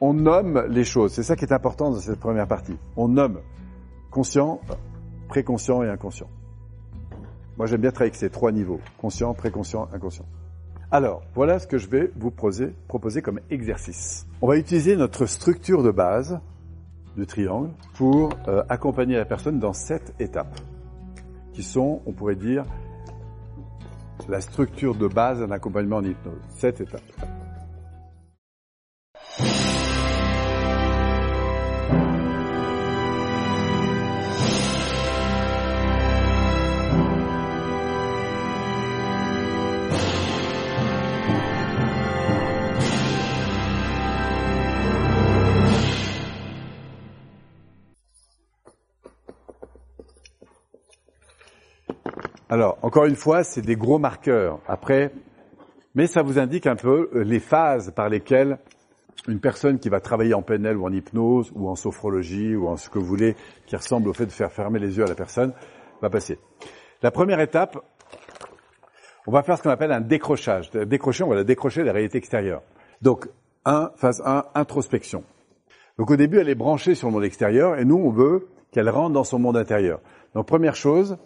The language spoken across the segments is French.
on nomme les choses. C'est ça qui est important dans cette première partie. On nomme conscient, préconscient et inconscient. Moi, j'aime bien travailler avec ces trois niveaux. Conscient, préconscient, inconscient. Alors, voilà ce que je vais vous proposer, comme exercice. On va utiliser notre structure de base du triangle pour euh, accompagner la personne dans sept étapes, qui sont, on pourrait dire, la structure de base d'un accompagnement en hypnose. Sept étapes. Alors, encore une fois, c'est des gros marqueurs. Après, mais ça vous indique un peu euh, les phases par lesquelles une personne qui va travailler en PNL ou en hypnose ou en sophrologie ou en ce que vous voulez, qui ressemble au fait de faire fermer les yeux à la personne, va passer. La première étape, on va faire ce qu'on appelle un décrochage. Décrocher, on va la décrocher de la réalité extérieure. Donc, un, phase 1, introspection. Donc au début, elle est branchée sur le monde extérieur et nous, on veut qu'elle rentre dans son monde intérieur. Donc première chose,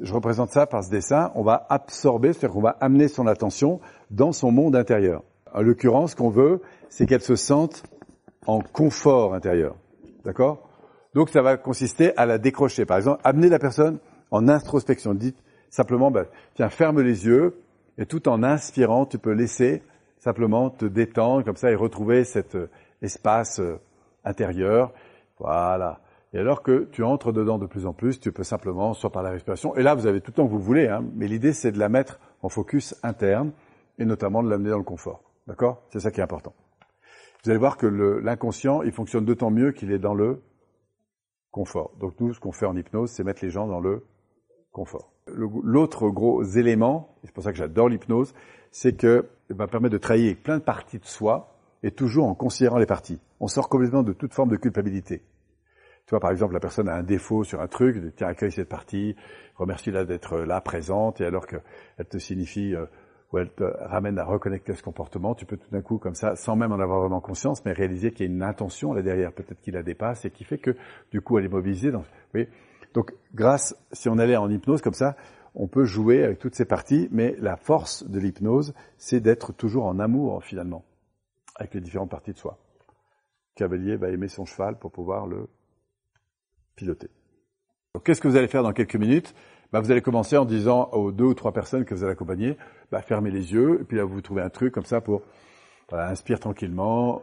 je représente ça par ce dessin, on va absorber, c'est-à-dire qu'on va amener son attention dans son monde intérieur. En l'occurrence, ce qu'on veut, c'est qu'elle se sente en confort intérieur. D'accord? Donc ça va consister à la décrocher. Par exemple, amener la personne en introspection. Dites simplement, bah, tiens, ferme les yeux, et tout en inspirant, tu peux laisser simplement te détendre comme ça et retrouver cet euh, espace euh, intérieur. Voilà. Et alors que tu entres dedans de plus en plus, tu peux simplement, soit par la respiration, et là vous avez tout le temps que vous voulez, hein, mais l'idée c'est de la mettre en focus interne, et notamment de l'amener dans le confort. D'accord? C'est ça qui est important. Vous allez voir que l'inconscient, il fonctionne d'autant mieux qu'il est dans le confort. Donc nous, ce qu'on fait en hypnose, c'est mettre les gens dans le confort. L'autre gros élément, et c'est pour ça que j'adore l'hypnose, c'est que va permettre de avec plein de parties de soi, et toujours en considérant les parties. On sort complètement de toute forme de culpabilité. Tu vois, par exemple, la personne a un défaut sur un truc, tiens, accueille cette partie, remercie-la d'être là, présente, et alors qu'elle te signifie, euh, ou elle te ramène à reconnecter ce comportement, tu peux tout d'un coup, comme ça, sans même en avoir vraiment conscience, mais réaliser qu'il y a une intention là derrière, peut-être qu'il la dépasse, et qui fait que, du coup, elle est mobilisée. Dans, oui. Donc, grâce, si on allait en hypnose comme ça, on peut jouer avec toutes ces parties, mais la force de l'hypnose, c'est d'être toujours en amour, finalement, avec les différentes parties de soi. Cavalier va aimer son cheval pour pouvoir le piloter. Qu'est-ce que vous allez faire dans quelques minutes? Bah, Vous allez commencer en disant aux deux ou trois personnes que vous allez accompagner, bah, fermez les yeux, et puis là vous trouvez un truc comme ça pour voilà, inspire tranquillement,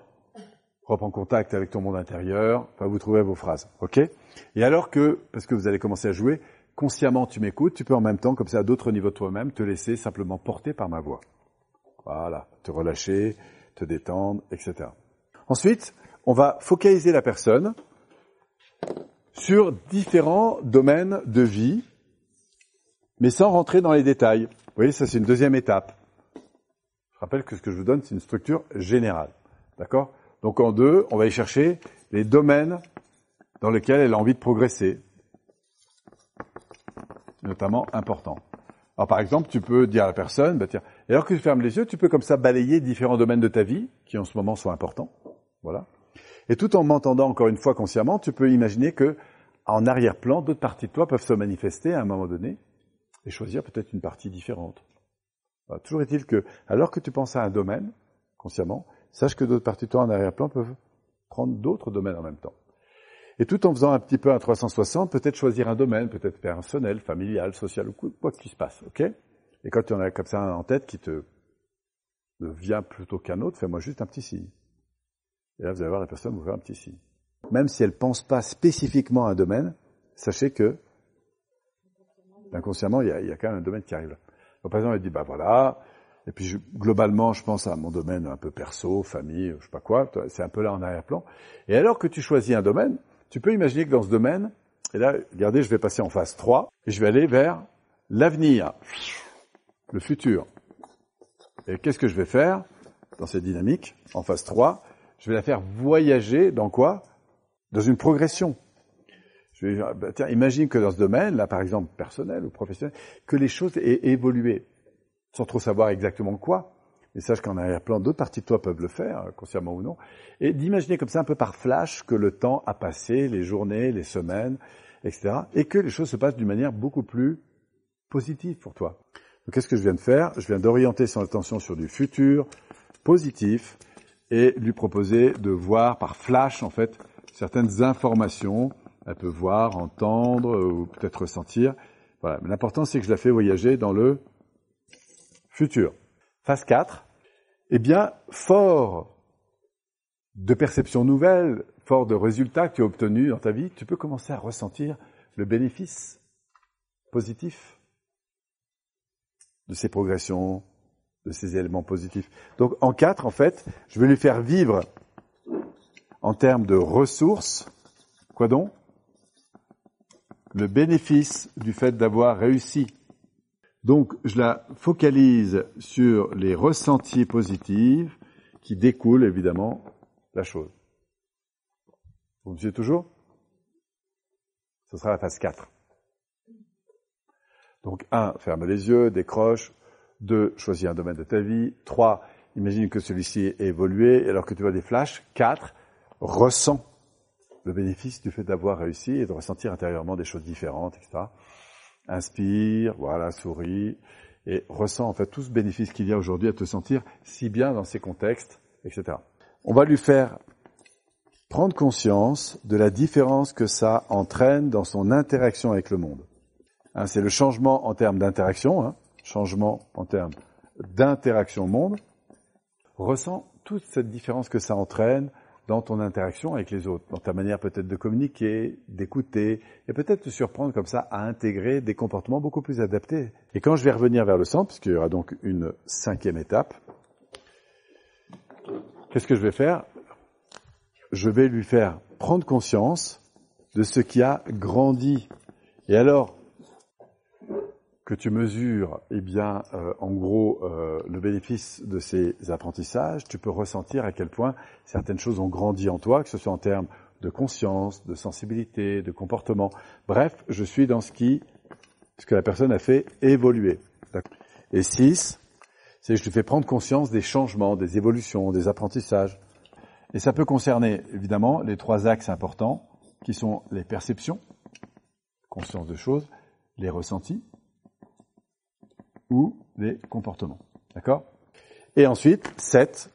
reprends contact avec ton monde intérieur, enfin, vous trouvez vos phrases, ok? Et alors que, parce que vous allez commencer à jouer, consciemment tu m'écoutes, tu peux en même temps, comme ça à d'autres niveaux de toi-même, te laisser simplement porter par ma voix. Voilà, te relâcher, te détendre, etc. Ensuite, on va focaliser la personne sur différents domaines de vie, mais sans rentrer dans les détails. Vous voyez, ça c'est une deuxième étape. Je rappelle que ce que je vous donne, c'est une structure générale. D'accord? Donc en deux, on va y chercher les domaines dans lesquels elle a envie de progresser, notamment importants. Alors par exemple, tu peux dire à la personne, bah tiens, et alors que tu fermes les yeux, tu peux comme ça balayer différents domaines de ta vie qui en ce moment sont importants. Voilà. Et tout en m'entendant encore une fois consciemment, tu peux imaginer que en arrière-plan, d'autres parties de toi peuvent se manifester à un moment donné et choisir peut-être une partie différente. toujours est-il que, alors que tu penses à un domaine, consciemment, sache que d'autres parties de toi en arrière-plan peuvent prendre d'autres domaines en même temps. Et tout en faisant un petit peu un 360, peut-être choisir un domaine, peut-être personnel, familial, social, ou quoi qu'il se passe, ok? Et quand tu en as comme ça un en tête qui te vient plutôt qu'un autre, fais-moi juste un petit signe. Et là, vous allez voir, la personne vous faire un petit signe. Même si elle ne pense pas spécifiquement à un domaine, sachez que, inconsciemment, il y a, quand même un domaine qui arrive. Donc, par exemple, elle dit, bah voilà, et puis globalement, je pense à mon domaine un peu perso, famille, je sais pas quoi, c'est un peu là en arrière-plan. Et alors que tu choisis un domaine, tu peux imaginer que dans ce domaine, et là, regardez, je vais passer en phase 3, et je vais aller vers l'avenir, le futur. Et qu'est-ce que je vais faire dans cette dynamique, en phase 3 je vais la faire voyager dans quoi? Dans une progression. Je vais, bah, tiens, imagine que dans ce domaine, là par exemple personnel ou professionnel, que les choses aient évolué, sans trop savoir exactement quoi, et sache qu'en arrière-plan, d'autres parties de toi peuvent le faire, consciemment ou non, et d'imaginer comme ça un peu par flash que le temps a passé, les journées, les semaines, etc., et que les choses se passent d'une manière beaucoup plus positive pour toi. Donc qu'est-ce que je viens de faire? Je viens d'orienter son attention sur du futur positif et lui proposer de voir par flash, en fait, certaines informations. Elle peut voir, entendre ou peut-être ressentir. Voilà. L'important, c'est que je la fais voyager dans le futur. Phase 4, eh bien, fort de perceptions nouvelles, fort de résultats que tu as obtenus dans ta vie, tu peux commencer à ressentir le bénéfice positif de ces progressions, de ces éléments positifs. Donc en 4, en fait, je vais lui faire vivre en termes de ressources, quoi donc? Le bénéfice du fait d'avoir réussi donc, je la focalise sur les ressentis positifs qui découlent évidemment la chose. Vous me suivez toujours? Ce sera la phase 4. Donc, 1, ferme les yeux, décroche. 2, choisis un domaine de ta vie. 3, imagine que celui-ci est évolué alors que tu vois des flashs. 4, ressens le bénéfice du fait d'avoir réussi et de ressentir intérieurement des choses différentes, etc inspire, voilà, souris, et ressent en fait tout ce bénéfice qu'il y a aujourd'hui à te sentir si bien dans ces contextes, etc. On va lui faire prendre conscience de la différence que ça entraîne dans son interaction avec le monde. Hein, c'est le changement en termes d'interaction, hein, changement en termes d'interaction au monde. Ressent toute cette différence que ça entraîne dans ton interaction avec les autres, dans ta manière peut-être de communiquer, d'écouter, et peut-être te surprendre comme ça à intégrer des comportements beaucoup plus adaptés. Et quand je vais revenir vers le centre, puisqu'il y aura donc une cinquième étape, qu'est-ce que je vais faire? Je vais lui faire prendre conscience de ce qui a grandi. Et alors, que tu mesures, eh bien, euh, en gros, euh, le bénéfice de ces apprentissages, tu peux ressentir à quel point certaines choses ont grandi en toi, que ce soit en termes de conscience, de sensibilité, de comportement. Bref, je suis dans ce qui, ce que la personne a fait évoluer. Et six, c'est que je te fais prendre conscience des changements, des évolutions, des apprentissages. Et ça peut concerner, évidemment, les trois axes importants, qui sont les perceptions, conscience de choses, les ressentis, ou les comportements. D'accord? Et ensuite, 7,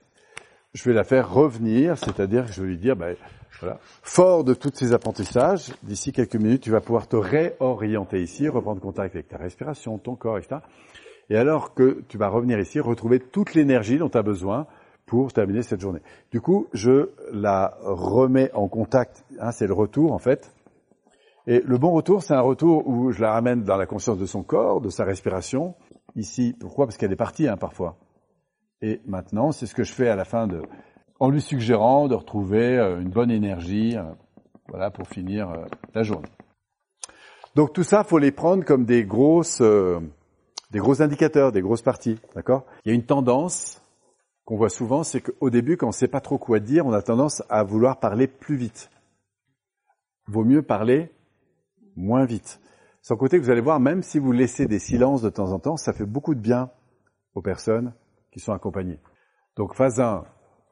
je vais la faire revenir, c'est-à-dire que je vais lui dire, ben, voilà, fort de tous ces apprentissages, d'ici quelques minutes, tu vas pouvoir te réorienter ici, reprendre contact avec ta respiration, ton corps, etc. Et alors que tu vas revenir ici, retrouver toute l'énergie dont tu as besoin pour terminer cette journée. Du coup, je la remets en contact, hein, c'est le retour en fait. Et le bon retour, c'est un retour où je la ramène dans la conscience de son corps, de sa respiration, ici. Pourquoi? Parce qu'elle est partie hein, parfois. Et maintenant, c'est ce que je fais à la fin de, en lui suggérant de retrouver euh, une bonne énergie, euh, voilà, pour finir euh, la journée. Donc tout ça, faut les prendre comme des grosses, des gros indicateurs, des grosses parties, d'accord? Il y a une tendance qu'on voit souvent, c'est qu'au début, quand on ne sait pas trop quoi dire, on a tendance à vouloir parler plus vite. Vaut mieux parler moins vite. Sans côté vous allez voir, même si vous laissez des silences de temps en temps, ça fait beaucoup de bien aux personnes qui sont accompagnées. Donc phase 1,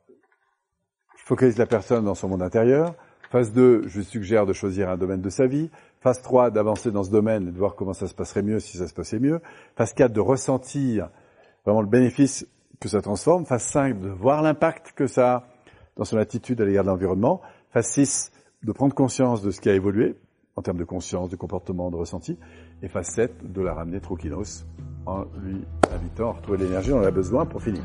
je focalise la personne dans son monde intérieur. Phase 2, je lui suggère de choisir un domaine de sa vie. Phase 3, d'avancer dans ce domaine et de voir comment ça se passerait mieux si ça se passait mieux. Phase 4, de ressentir vraiment le bénéfice que ça transforme. Phase 5, de voir l'impact que ça a dans son attitude à l'égard de l'environnement. Phase 6, de prendre conscience de ce qui a évolué en termes de conscience, de comportement, de ressenti. Et phase 7, de la ramener tranquillos en lui invitant à retrouver l'énergie dont elle a besoin pour finir.